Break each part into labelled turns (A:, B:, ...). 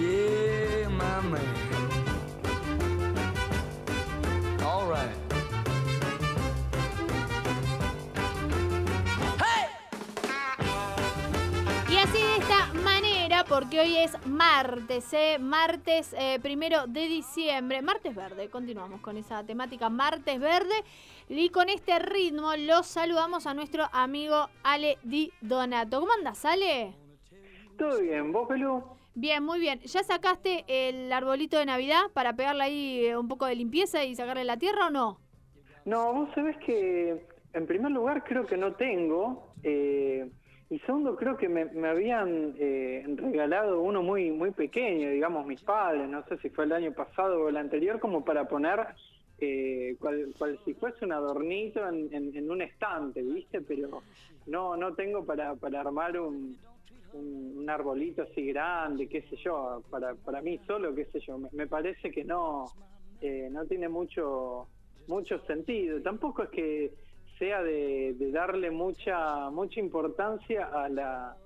A: yeah. All right.
B: Y así de esta manera, porque hoy es martes, ¿eh? martes eh, primero de diciembre, martes verde, continuamos con esa temática, martes verde, y con este ritmo los saludamos a nuestro amigo Ale Di Donato. ¿Cómo andas, Ale?
C: Todo bien, ¿vos, Pelú?
B: Bien, muy bien. ¿Ya sacaste el arbolito de Navidad para pegarle ahí eh, un poco de limpieza y sacarle la tierra o no?
C: No, vos sabés que en primer lugar creo que no tengo. Eh, y segundo, creo que me, me habían eh, regalado uno muy muy pequeño, digamos, mis padres, no sé si fue el año pasado o el anterior, como para poner eh, cual, cual si fuese un adornito en, en- en un estante, ¿viste? Pero no no tengo para, para armar un, un, un arbolito así grande, qué sé yo, para, para mí solo, qué sé yo. Me, parece que no, eh, no tiene mucho mucho sentido. Tampoco es que sea de, darle mucha mucha importancia a la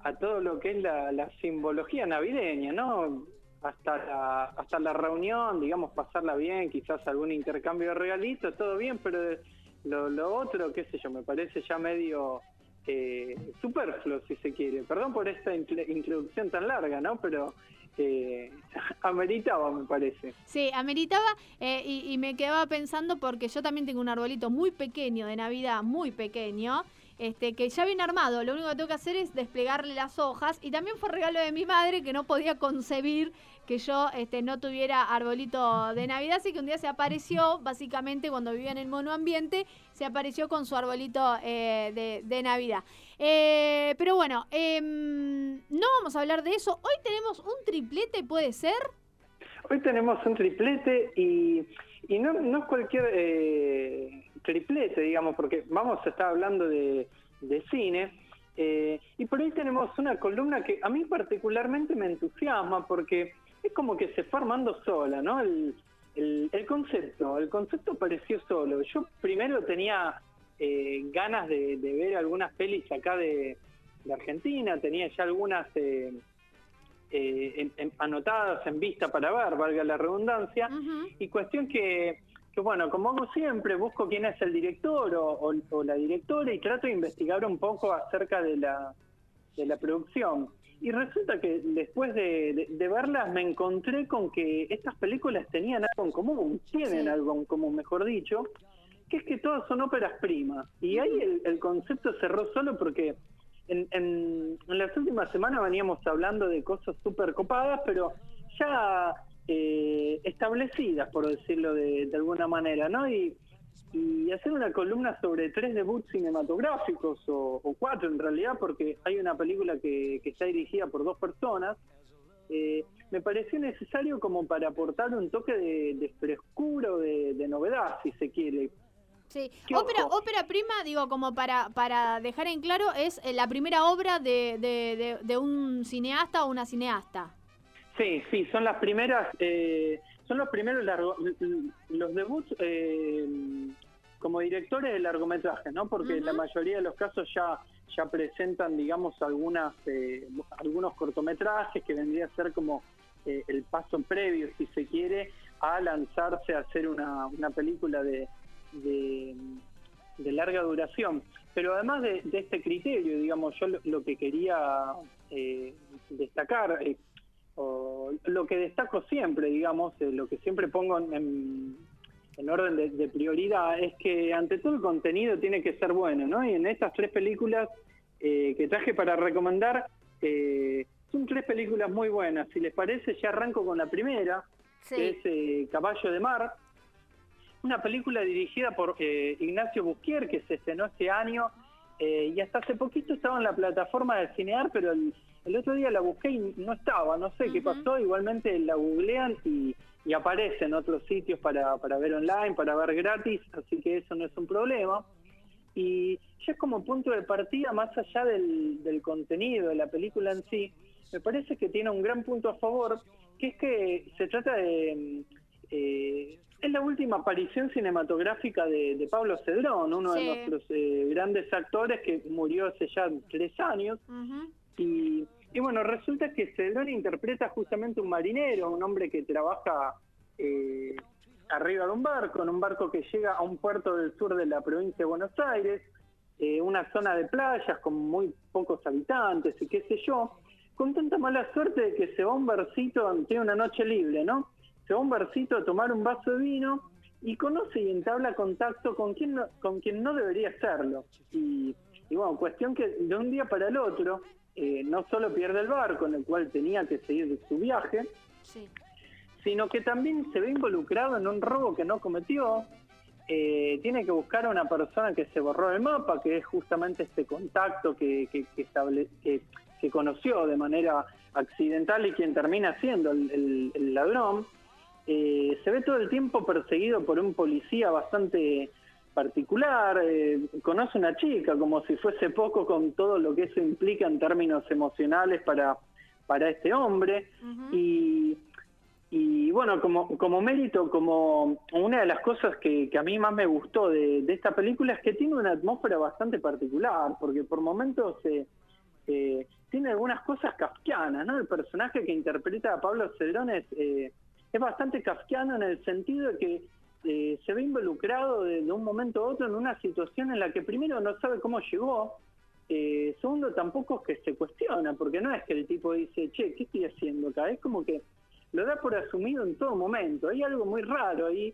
C: a todo lo que es la, la simbología navideña, ¿no? Hasta la, hasta la reunión, digamos, pasarla bien, quizás algún intercambio de regalitos, todo bien, pero lo, lo otro, qué sé yo, me parece ya medio eh, superfluo, si se quiere. Perdón por esta introducción tan larga, ¿no? Pero eh, ameritaba, me parece.
B: Sí, ameritaba eh, y, y me quedaba pensando porque yo también tengo un arbolito muy pequeño de Navidad, muy pequeño, este que ya viene armado. Lo único que tengo que hacer es desplegarle las hojas y también fue regalo de mi madre que no podía concebir que yo este, no tuviera arbolito de Navidad, así que un día se apareció, básicamente cuando vivía en el monoambiente, se apareció con su arbolito eh, de, Navidad. Eh, pero bueno, em, no vamos a hablar de eso. Hoy tenemos un triplete, ¿puede ser?
C: Hoy tenemos un triplete y, y no, no es cualquier eh, triplete, digamos, porque vamos a estar hablando de, de cine. eh, y por ahí tenemos una columna que a mí particularmente me entusiasma porque es como que se fue armando sola, ¿no? El, el, el concepto, el concepto apareció solo. Yo primero tenía eh, ganas de, de ver algunas pelis acá de, de Argentina, tenía ya algunas... eh, eh, en- en- anotadas en vista para ver, valga la redundancia, y cuestión que, que, bueno, como hago siempre, busco quién es el director o, o- o la directora y trato de investigar un poco acerca de la, de la producción. Y resulta que después de, de- de verlas me encontré con que estas películas tenían algo en común, tienen
B: Sí.
C: algo en común, mejor dicho, que es que todas son óperas primas. Y ahí el, el concepto cerró solo porque en, en, en las últimas semanas veníamos hablando de cosas súper copadas, pero ya eh, establecidas, por decirlo de, de alguna manera, ¿no? Y, y hacer una columna sobre tres debuts cinematográficos, o, o cuatro en realidad, porque hay una película que, que está dirigida por dos personas, eh, me pareció necesario como para aportar un toque de, de frescura o de, de novedad, si se quiere.
B: Sí,
C: ¿Qué
B: ópera,
C: ojo?
B: ópera prima, digo, como para, para dejar en claro, es eh, la primera obra de- de un cineasta o una cineasta.
C: Sí, sí, son las primeras, eh, son los primeros largo, los debuts eh, como directores de largometraje, ¿no? Porque
B: Ujú.
C: la mayoría de los casos ya ya presentan, digamos, algunas eh, algunos cortometrajes que vendría a ser como eh, el paso previo, si se quiere, a lanzarse a hacer una, una película de, de, de larga duración. Pero además de, de este criterio, digamos, yo lo, lo que quería eh, destacar, eh, o lo que destaco siempre, digamos, eh, lo que siempre pongo en, en- en orden de, de prioridad, es que ante todo el contenido tiene que ser bueno, ¿no? Y en estas tres películas eh, que traje para recomendar, eh, son tres películas muy buenas. Si les parece, ya arranco con la primera, que es eh, Caballo de Mar, una película dirigida por eh, Ignacio Busquier, que se estrenó este año, eh, y hasta hace poquito estaba en la plataforma del Cinear, pero el, el otro día la busqué y no estaba, no sé qué pasó, igualmente la googlean y, y aparece en otros sitios para, para ver online, para ver gratis, así que eso no es un problema. Y ya es como punto de partida, más allá del, del contenido de la película en sí, me parece que tiene un gran punto a favor, que es que se trata de... eh, es la última aparición cinematográfica de, de Pablo Cedrón, uno
B: Sí.
C: de nuestros eh, grandes actores que murió hace ya tres años. Y, y bueno, resulta que Celdoni interpreta justamente un marinero, un hombre que trabaja eh, arriba de un barco, en un barco que llega a un puerto del sur de la provincia de Buenos Aires, eh, una zona de playas con muy pocos habitantes y qué sé yo, con tanta mala suerte de que se va a un barcito, tiene una noche libre, ¿no? Se va un barcito a tomar un vaso de vino y conoce y entabla contacto con quien no, con quien no debería hacerlo. Y, y bueno, cuestión que de un día para el otro, eh, no solo pierde el barco en el cual tenía que seguir su viaje,
B: Sí.
C: sino que también se ve involucrado en un robo que no cometió. Eh, tiene que buscar a una persona que se borró del mapa, que es justamente este contacto que, que, que, estable- que- que conoció de manera accidental y quien termina siendo el, el- el ladrón. Eh, se ve todo el tiempo perseguido por un policía bastante particular, eh, conoce una chica como si fuese poco con todo lo que eso implica en términos emocionales para, para este hombre. Y, y bueno, como, como mérito, como una de las cosas que, que a mí más me gustó de, de esta película es que tiene una atmósfera bastante particular, porque por momentos eh, eh, tiene algunas cosas kafkianas, ¿no? El personaje que interpreta a Pablo Cedrón es, eh, es bastante kafkiano en el sentido de que eh, se ve involucrado de, un momento a otro en una situación en la que primero no sabe cómo llegó, eh, segundo tampoco es que se cuestiona, porque no es que el tipo dice, che, ¿qué estoy haciendo acá? Es como que lo da por asumido en todo momento. Hay algo muy raro ahí.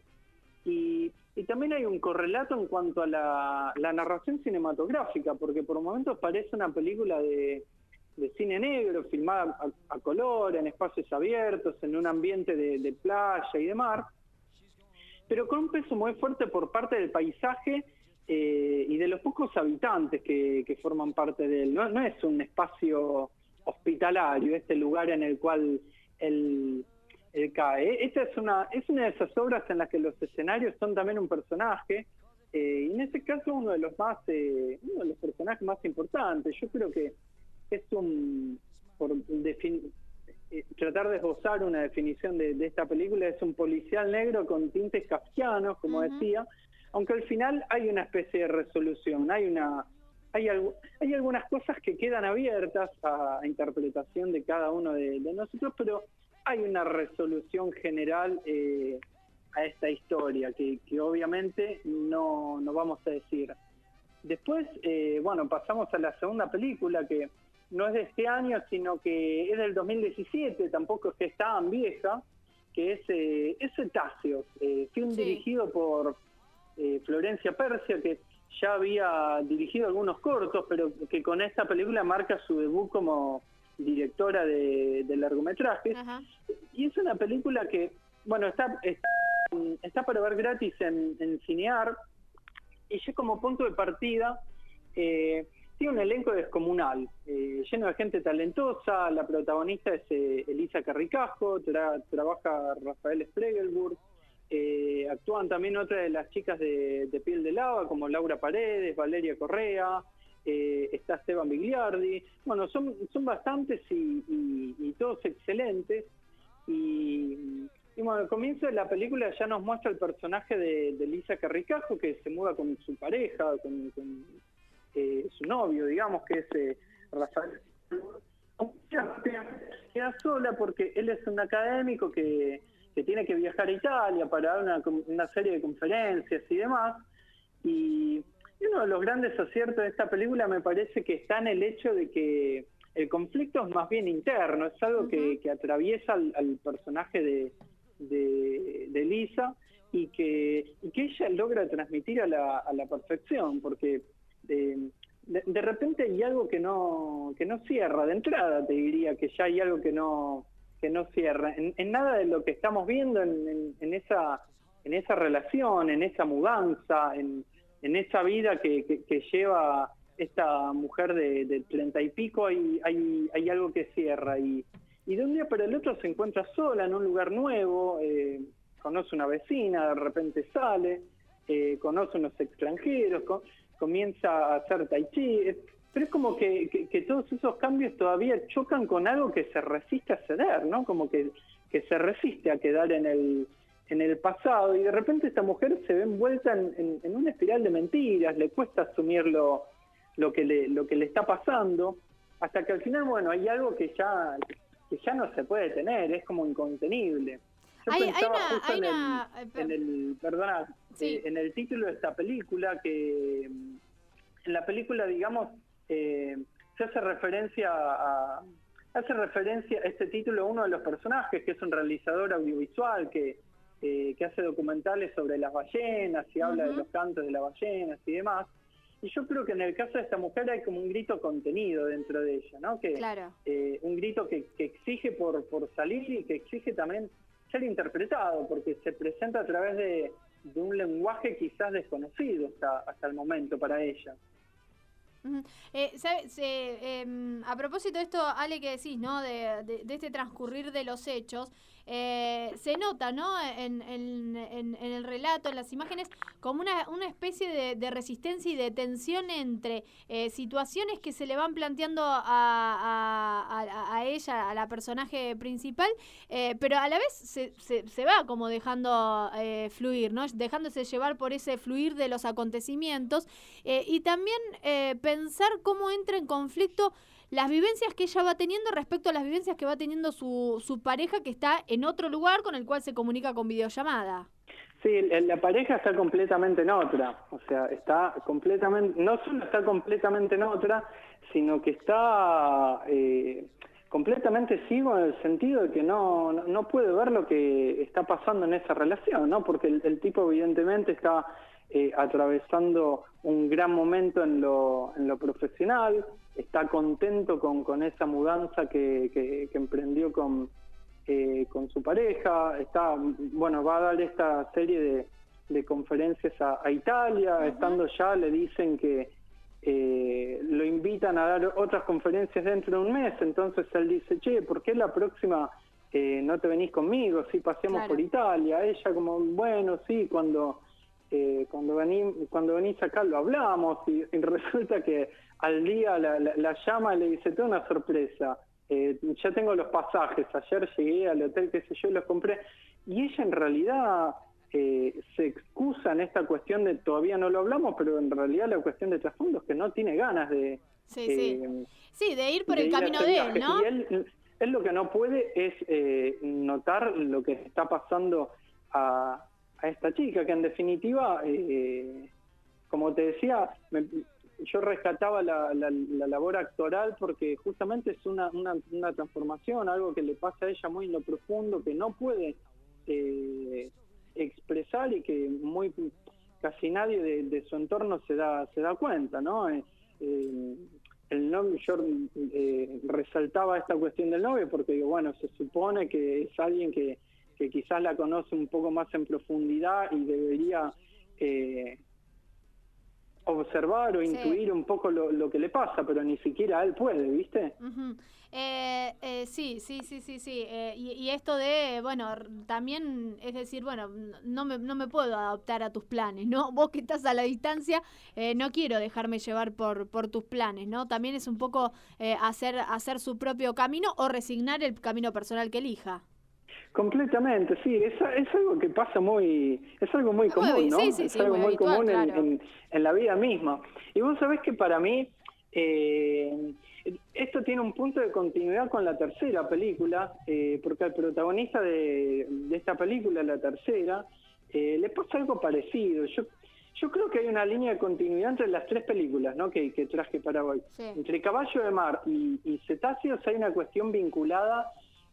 C: Y, también hay un correlato en cuanto a la, narración cinematográfica, porque por momentos parece una película de, de cine negro, filmada a, a color, en espacios abiertos, en un ambiente de, de playa y de mar, pero con un peso muy fuerte por parte del paisaje eh, y de los pocos habitantes que, forman parte de él. No, es un espacio hospitalario, este lugar en el cual él, cae. Esta es una, es una de esas obras en las que los escenarios son también un personaje, eh, y en este caso uno de los más, eh, uno de los personajes más importantes. Yo creo que es un, por tratar de esbozar una definición de, de esta película, es un policial negro con tintes kafkianos, como decía, aunque al final hay una especie de resolución, hay una hay, algu- hay algunas cosas que quedan abiertas a, a interpretación de cada uno de, de nosotros, pero hay una resolución general eh, a esta historia que, que obviamente no, no vamos a decir. Después, eh, bueno, pasamos a la segunda película que no es de este año, sino que es del 2017, tampoco es que es tan vieja, que es, eh, es Cetáceos, eh, film
B: Sí.
C: dirigido por eh, Florencia Persia, que ya había dirigido algunos cortos, pero que con esta película marca su debut como directora de, de largometrajes.
B: Ajá.
C: Y es una película que, bueno, está, está, está para ver gratis en, en Cinear, y ya como punto de partida eh, tiene un elenco descomunal, eh, lleno de gente talentosa, la protagonista es eh, Elisa Carricajo, tra- trabaja Rafael Spregelburg, eh, actúan también otras de las chicas de, Piel de Lava, como Laura Paredes, Valeria Correa, eh, está Esteban Bigliardi. Bueno, son, son bastantes y, todos excelentes. Y, bueno, al comienzo de la película ya nos muestra el personaje de, de Lisa Carricajo, que se muda con su pareja, con, eh, su novio, digamos, que es eh, Rafael. Queda sola porque él es un académico que, que tiene que viajar a Italia para dar una, una serie de conferencias y demás. Y, y uno de los grandes aciertos de esta película me parece que está en el hecho de que el conflicto es más bien interno, es algo que, que atraviesa al, al personaje de, de, de Lisa y que, y que ella logra transmitir a la, a la perfección, porque de, de repente hay algo que no, que no cierra, de entrada te diría que ya hay algo que no, que no cierra. En, nada de lo que estamos viendo en, esa, en esa relación, en esa mudanza, en, en esa vida que, lleva esta mujer de, treinta y pico, hay, hay, hay algo que cierra. Y, y de un día para el otro se encuentra sola en un lugar nuevo, eh, conoce una vecina, de repente sale, eh, conoce unos extranjeros, comienza a hacer tai chi. Pero es como que, que- todos esos cambios todavía chocan con algo que se resiste a ceder, ¿no? Como que, que se resiste a quedar en el, en el pasado y de repente esta mujer se ve envuelta en, en- en una espiral de mentiras, le cuesta asumir lo, lo, que, le, lo que le está pasando hasta que al final, bueno, hay algo que ya, que ya no se puede tener, es como incontenible. Yo
B: Hay- hay
C: pensaba
B: una-
C: justo
B: hay
C: en,
B: una-
C: el,
B: eh,
C: en el, perdona,
B: Sí.
C: eh, en el título de esta película que mm, en la película, digamos, eh, se hace referencia a hace referencia este título a uno de los personajes que es un realizador audiovisual que eh, que hace documentales sobre las ballenas y habla de los cantos de las ballenas y demás. Y yo creo que en el caso de esta mujer hay como un grito contenido dentro de ella, ¿no? Que,
B: Claro.
C: eh, un grito que, que exige por, por salir y que exige también ser interpretado, porque se presenta a través de, un lenguaje quizás desconocido hasta, hasta el momento para ella.
B: Eh, ¿sabe- se, em, a propósito de esto, Ale, que decís, ¿no? De, de- este transcurrir de los hechos, eh, se nota, ¿no? En, en- en- el relato, en las imágenes, como una, una especie de, resistencia y de tensión entre eh, situaciones que se le van planteando a, a- a- a ella, a la personaje principal, eh, pero a la vez se, se- se va como dejando eh, fluir, ¿no? Dejándose llevar por ese fluir de los acontecimientos. Eh, y también eh, pensar cómo entra en conflicto las vivencias que ella va teniendo respecto a las vivencias que va teniendo su, su pareja que está en otro lugar con el cual se comunica con videollamada.
C: Sí, la pareja está completamente en otra, o sea, está completamente, no solo está completamente en otra, sino que está eh, completamente ciego en el sentido de que no, no, puede ver lo que está pasando en esa relación, ¿no? Porque el tipo evidentemente está eh, atravesando un gran momento en lo, en lo profesional, está contento con, con esa mudanza que, que- que emprendió con, eh, con su pareja, está, bueno, va a dar esta serie de, de conferencias a, a Italia, estando ya le dicen que eh, lo invitan a dar otras conferencias dentro de un mes, entonces él dice, che, ¿por qué la próxima eh, no te venís conmigo? Si pasemos
B: Claro.
C: por Italia, ella como, bueno, sí, cuando... eh, cuando, vení, cuando venís acá lo hablamos y, y resulta que al día la, la- la llama y le dice, tengo una sorpresa, eh, ya tengo los pasajes, ayer llegué al hotel, qué sé yo, los compré. Y ella en realidad eh, se excusa en esta cuestión de, todavía no lo hablamos, pero en realidad la cuestión de trasfondo es que no tiene ganas de...
B: Sí, sí.
C: eh,
B: Sí, de ir por
C: de
B: el
C: ir
B: camino de él, ¿no?
C: Y él, él lo que no puede es eh, notar lo que está pasando a, a esta chica, que en definitiva, eh, como te decía, me- yo rescataba la, la- la labor actoral porque justamente es una, una, una transformación, algo que le pasa a ella muy en lo profundo, que no puede eh, expresar y que muy casi nadie de, su entorno se da se da cuenta, ¿no? Eh, eh, el novio, yo eh, resaltaba esta cuestión del novio porque digo, bueno, se supone que es alguien que, que quizás la conoce un poco más en profundidad y debería eh, observar o
B: Sí.
C: intuir un poco lo, lo que le pasa, pero ni siquiera él puede, ¿viste?
B: Eh, eh, sí, sí, sí, sí, sí. Eh, y, y esto de, bueno, también es decir, bueno, no me, no me puedo adaptar a tus planes, ¿no? Vos que estás a la distancia, eh, no quiero dejarme llevar por, por tus planes, ¿no? También es un poco eh, hacer, hacer su propio camino o resignar el camino personal que elija.
C: Completamente, sí, es, es algo que pasa muy, es algo muy común, ¿no?
B: sí, sí,
C: es
B: sí,
C: algo
B: muy habitual,
C: común en,
B: claro.
C: en- en la vida misma. Y vos sabés que para mí eh, esto tiene un punto de continuidad con la tercera película, eh, porque al protagonista de, de esta película, la tercera, eh, le pasa algo parecido. Yo yo creo que hay una línea de continuidad entre las tres películas ¿no? que, que traje para hoy. Entre Caballo de Mar y, y Cetáceos hay una cuestión vinculada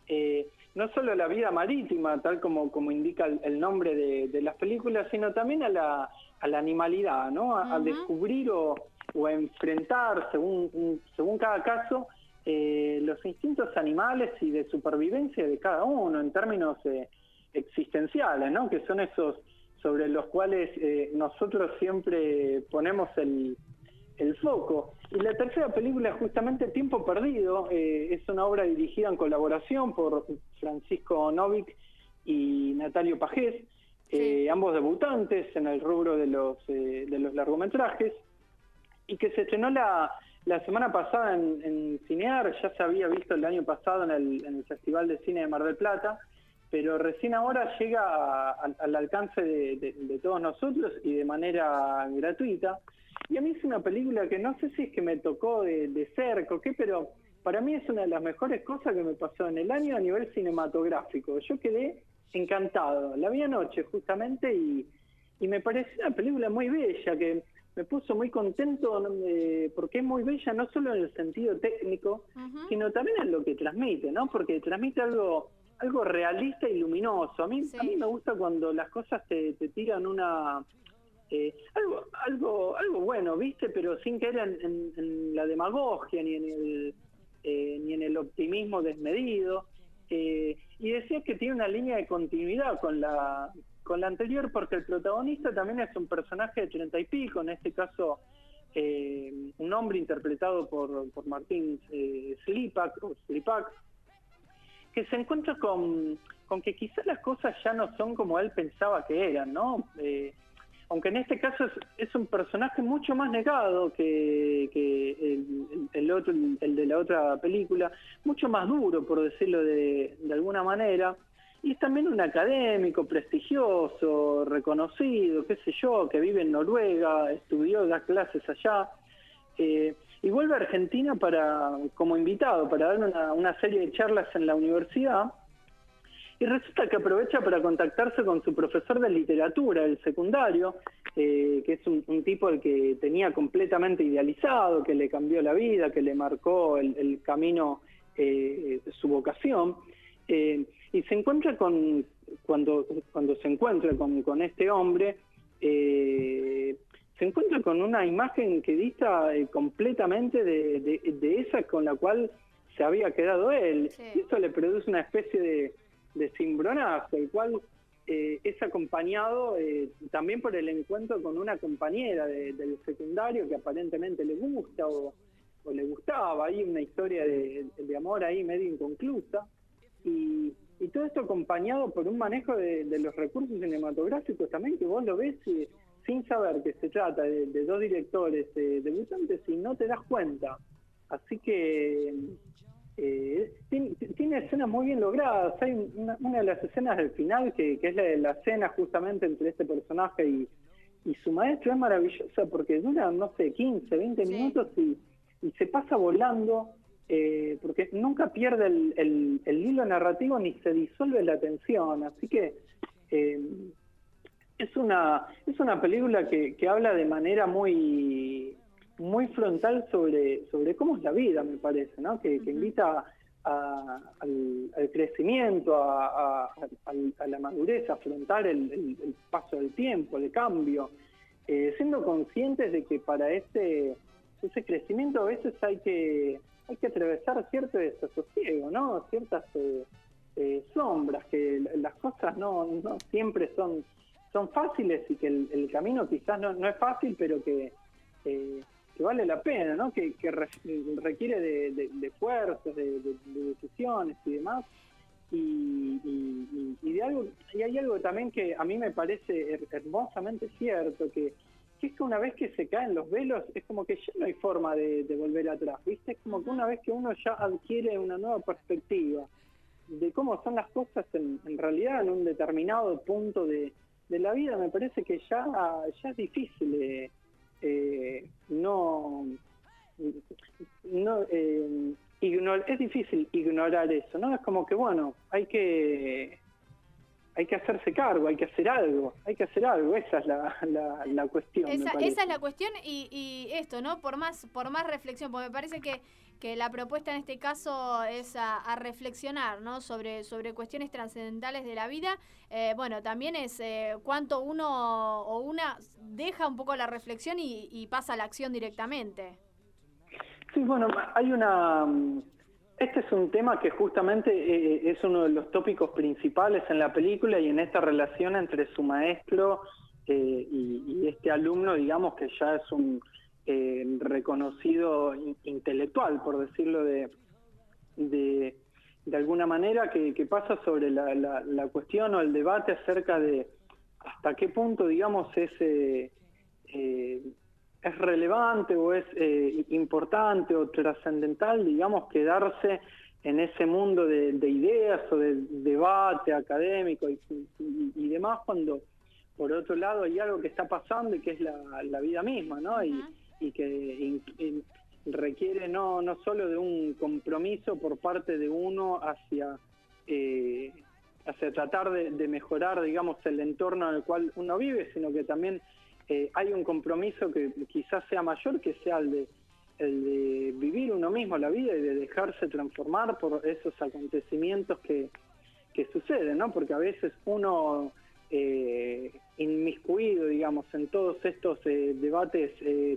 C: eh, no solo a la vida marítima, tal como, como indica el, el nombre de, de las películas, sino también a la, a la animalidad, ¿no? a, a
B: Ujú.
C: descubrir o, o a enfrentar, según, un- según cada caso, eh, los instintos animales y de supervivencia de cada uno en términos eh, existenciales, ¿no? que son esos sobre los cuales eh, nosotros siempre ponemos el, el foco. Y la tercera película, justamente Tiempo Perdido, eh, es una obra dirigida en colaboración por Francisco Novik y Natalio Pajés, eh,
B: Sí.
C: ambos debutantes en el rubro de los, eh, de los largometrajes, y que se estrenó la, la semana pasada en, en Cinear, ya se había visto el año pasado en el, en el Festival de Cine de Mar del Plata, pero recién ahora llega a- a- al alcance de, de- de todos nosotros y de manera gratuita. Y a mí es una película que no sé si es que me tocó de, de cerca o qué, pero para mí es una de las mejores cosas que me pasó en el año a nivel cinematográfico. Yo quedé encantado. La vi anoche justamente y, y me pareció una película muy bella que me puso muy contento eh, porque es muy bella no solo en el sentido técnico,
B: Ujú.
C: sino también en lo que transmite, ¿no? Porque transmite algo algo realista y luminoso. A mí,
B: Sí.
C: a mí me gusta cuando las cosas te, te tiran una eh, algo algo algo bueno, ¿viste? Pero sin caer en, en- en la demagogia ni en el eh, ni en el optimismo desmedido. Eh, y decía que tiene una línea de continuidad con la con la anterior porque el protagonista también es un personaje de treinta y pico, en este caso eh, un hombre interpretado por, por Martín eh, Slipak, o Slipak, que se encuentra con, que quizás las cosas ya no son como él pensaba que eran, ¿no? Eh, aunque en este caso es, es un personaje mucho más negado que, el, otro, el de la otra película, mucho más duro, por decirlo de, de alguna manera, y es también un académico prestigioso, reconocido, qué sé yo, que vive en Noruega, estudió, da clases allá, eh, y vuelve a Argentina para como invitado para dar una, serie de charlas en la universidad. Y resulta que aprovecha para contactarse con su profesor de literatura del secundario, eh, que es un, tipo al que tenía completamente idealizado, que le cambió la vida, que le marcó el, el camino, eh, su vocación. Eh, y se encuentra con, cuando, cuando se encuentra con, con este hombre, eh, se encuentra con una imagen que dista eh, completamente de, de- de esa con la cual se había quedado él.
B: Sí.
C: Y esto le produce una especie de, de cimbronazo, el cual eh, es acompañado eh, también por el encuentro con una compañera de- del secundario que aparentemente le gusta o, o le gustaba. Hay una historia de, amor ahí medio inconclusa. Y, y todo esto acompañado por un manejo de, de los recursos cinematográficos también que vos lo ves eh, sin saber que se trata de, de dos directores eh, debutantes y no te das cuenta. Así que eh, tiene, tiene escenas muy bien logradas. Hay una, una de las escenas del final que, que es la de la cena justamente entre este personaje y, y su maestro es maravillosa porque dura, no sé, 15, 20
B: Sí.
C: minutos y, y se pasa volando eh, porque nunca pierde el, el- el hilo narrativo ni se disuelve la tensión. Así que eh, es una es una película que, que habla de manera muy muy frontal sobre sobre cómo es la vida me parece no que, invita a- al, al crecimiento a, a- a- a la madurez a afrontar el, el- el paso del tiempo el cambio. Eh, siendo conscientes de que para ese ese crecimiento a veces hay que hay que atravesar cierto desasosiego no ciertas eh, eh, sombras que las cosas no, no siempre son son fáciles y que el, camino quizás no, no es fácil, pero que, eh, vale la pena, ¿no? Que, que re- requiere de, de, de esfuerzos, de, de- de decisiones y demás. Y, y- de algo y hay algo también que a mí me parece her- hermosamente cierto, que, que es que una vez que se caen los velos, es como que ya no hay forma de, de volver atrás, ¿viste? Es como que una vez que uno ya adquiere una nueva perspectiva de cómo son las cosas en, en realidad en un determinado punto de, de la vida, me parece que ya, ya es difícil eh, eh, no, no eh, ignor- es difícil ignorar eso, ¿no? Es como que bueno, hay que hay que hacerse cargo, hay que hacer algo, hay que hacer algo, esa es la, la, la cuestión.
B: Esa, esa es la cuestión y, y esto, ¿no? Por más, por más reflexión, porque me parece que, que la propuesta en este caso es a, reflexionar, ¿no? Sobre, sobre cuestiones trascendentales de la vida. Eh, bueno, también es eh, cuánto uno o una deja un poco la reflexión y, y pasa a la acción directamente.
C: Sí, bueno, hay una... mm, Este es un tema que justamente eh, es uno de los tópicos principales en la película y en esta relación entre su maestro eh, y, y este alumno, digamos que ya es un eh, reconocido in- intelectual, por decirlo de, de, alguna manera, que, pasa sobre la, la- la cuestión o el debate acerca de hasta qué punto, digamos, es... eh, eh, es relevante o es eh, importante o trascendental, digamos, quedarse en ese mundo de, ideas o de debate académico y, demás, cuando por otro lado hay algo que está pasando y que es la, vida misma, ¿no? Y, y que requiere no, no solo de un compromiso por parte de uno hacia, eh, hacia tratar de, mejorar, digamos, el entorno en el cual uno vive, sino que también eh, hay un compromiso que quizás sea mayor, que sea el de, el de vivir uno mismo la vida y de dejarse transformar por esos acontecimientos que, que suceden, ¿no? Porque a veces uno eh, inmiscuido, digamos, en todos estos eh, debates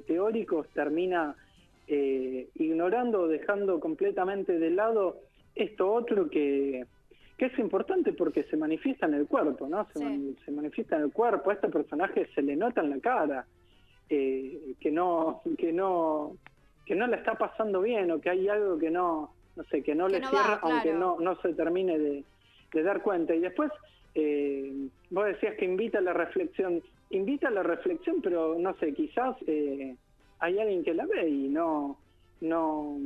C: teóricos termina eh, ignorando o dejando completamente de lado esto otro que, que es importante porque se manifiesta en el cuerpo, ¿no? Se, manifiesta en el cuerpo, a este personaje se le nota en la cara eh, que no, que no, que no le está pasando bien o que hay algo que no, no sé, que no le cierra, aunque no, no se termine de, dar cuenta. Y después, eh, vos decías que invita a la reflexión, invita a la reflexión, pero no sé, quizás eh, hay alguien que la ve y no, no,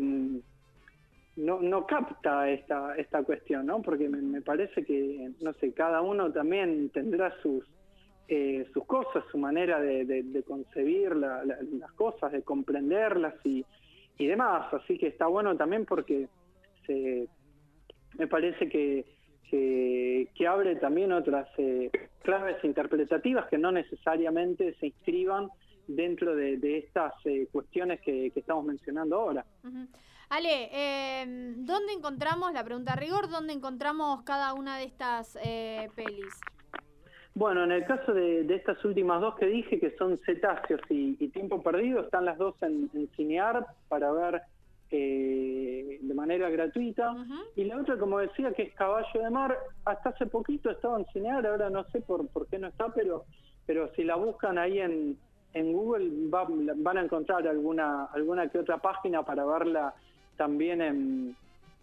C: no, no capta esta, esta cuestión, ¿no? Porque me, parece que, no sé, cada uno también tendrá sus, eh, sus cosas, su manera de, concebir las cosas, de comprenderlas y, y demás. Así que está bueno también porque me parece que, que, abre también otras eh, claves interpretativas que no necesariamente se inscriban dentro de, estas eh, cuestiones que, estamos mencionando ahora.
B: Ale, eh, ¿dónde encontramos, la pregunta rigor, dónde encontramos cada una de estas eh, pelis?
C: Bueno, en el caso de, estas últimas dos que dije, que son Cetáceos y, Tiempo Perdido, están las dos en, Cinear para ver eh, de manera gratuita. Y la otra, como decía, que es Caballo de Mar, hasta hace poquito estaba en Cinear, ahora no sé por, por qué no está, pero, pero si la buscan ahí en, en Google van a encontrar alguna alguna que otra página para verla también en,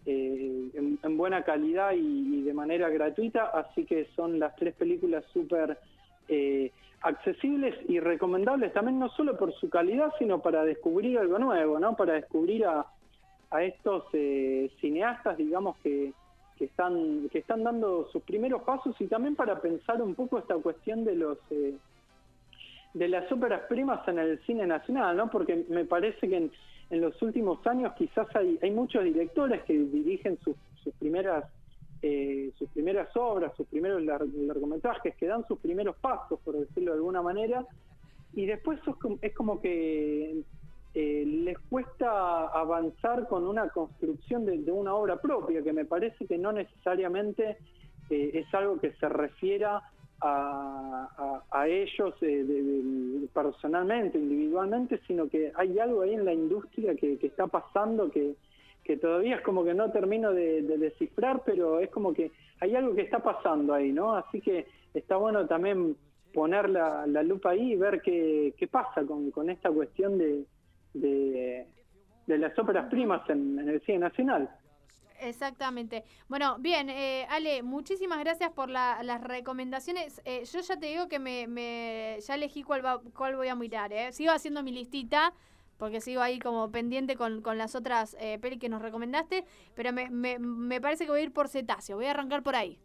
C: eh, en, buena calidad y, de manera gratuita, así que son las tres películas súper eh, accesibles y recomendables también no solo por su calidad, sino para descubrir algo nuevo, ¿no? Para descubrir a, a estos eh, cineastas, digamos, que, que, están, que están dando sus primeros pasos y también para pensar un poco esta cuestión de los de las óperas primas en el cine nacional, ¿no? Porque me parece que en, los últimos años quizás hay, hay muchos directores que dirigen sus, sus primeras eh, sus primeras obras, sus primeros largometrajes, que dan sus primeros pasos, por decirlo de alguna manera, y después es como que eh, les cuesta avanzar con una construcción de, una obra propia, que me parece que no necesariamente eh, es algo que se refiera a, ellos eh, personalmente, individualmente, sino que hay algo ahí en la industria que, está pasando que, que, todavía es como que no termino de, descifrar, pero es como que hay algo que está pasando ahí, ¿no? Así que está bueno también poner la, lupa ahí y ver qué, qué pasa con, con esta cuestión de, de, las óperas primas en el cine nacional.
B: Exactamente. Bueno, bien, eh, Ale, muchísimas gracias por las recomendaciones. Eh, yo ya te digo que me, ya elegí cuál, va, cuál voy a mirar. ¿eh? Sigo haciendo mi listita porque sigo ahí como pendiente con, las otras eh, pelis que nos recomendaste, pero me, me, parece que voy a ir por cetáceo. Voy a arrancar por ahí.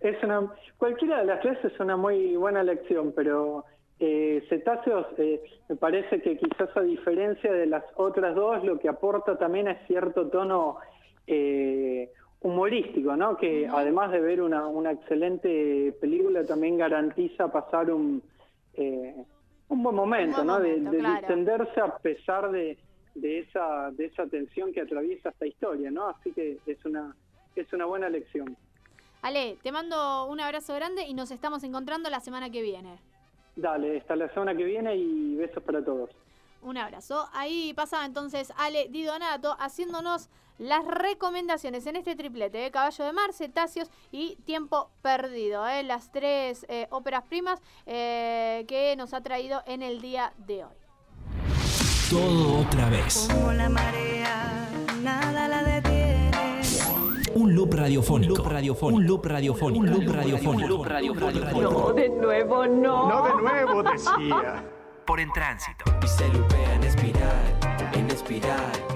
C: Es una, cualquiera de las tres es una muy buena elección, pero eh, cetáceos me parece que quizás a diferencia de las otras dos, lo que aporta también es cierto tono eh, humorístico, ¿no? Que además de ver una, una excelente película, también garantiza pasar un, eh, un buen momento, ¿no? de, distenderse a pesar de, de, esa, de esa tensión que atraviesa esta historia, ¿no? Así que es una, es una buena lección.
B: Ale, te mando un abrazo grande y nos estamos encontrando la semana que viene.
C: Dale, hasta la semana que viene y besos para todos.
B: Un abrazo. Ahí pasaba entonces Ale Di Donato haciéndonos las recomendaciones en este triplete, ¿eh? Caballo de Mar, Cetáceos y Tiempo Perdido, ¿eh? las tres eh, óperas primas eh, que nos ha traído en el día de hoy.
D: Todo otra vez.
E: Como la marea.
D: Un loop radiofónico. Un loop radiofónico. Un loop radiofónico. Un loop
E: radiofónico. No, de nuevo no.
F: No de nuevo, decía.
D: Por en tránsito.
G: Y se lupea en espiral, en espiral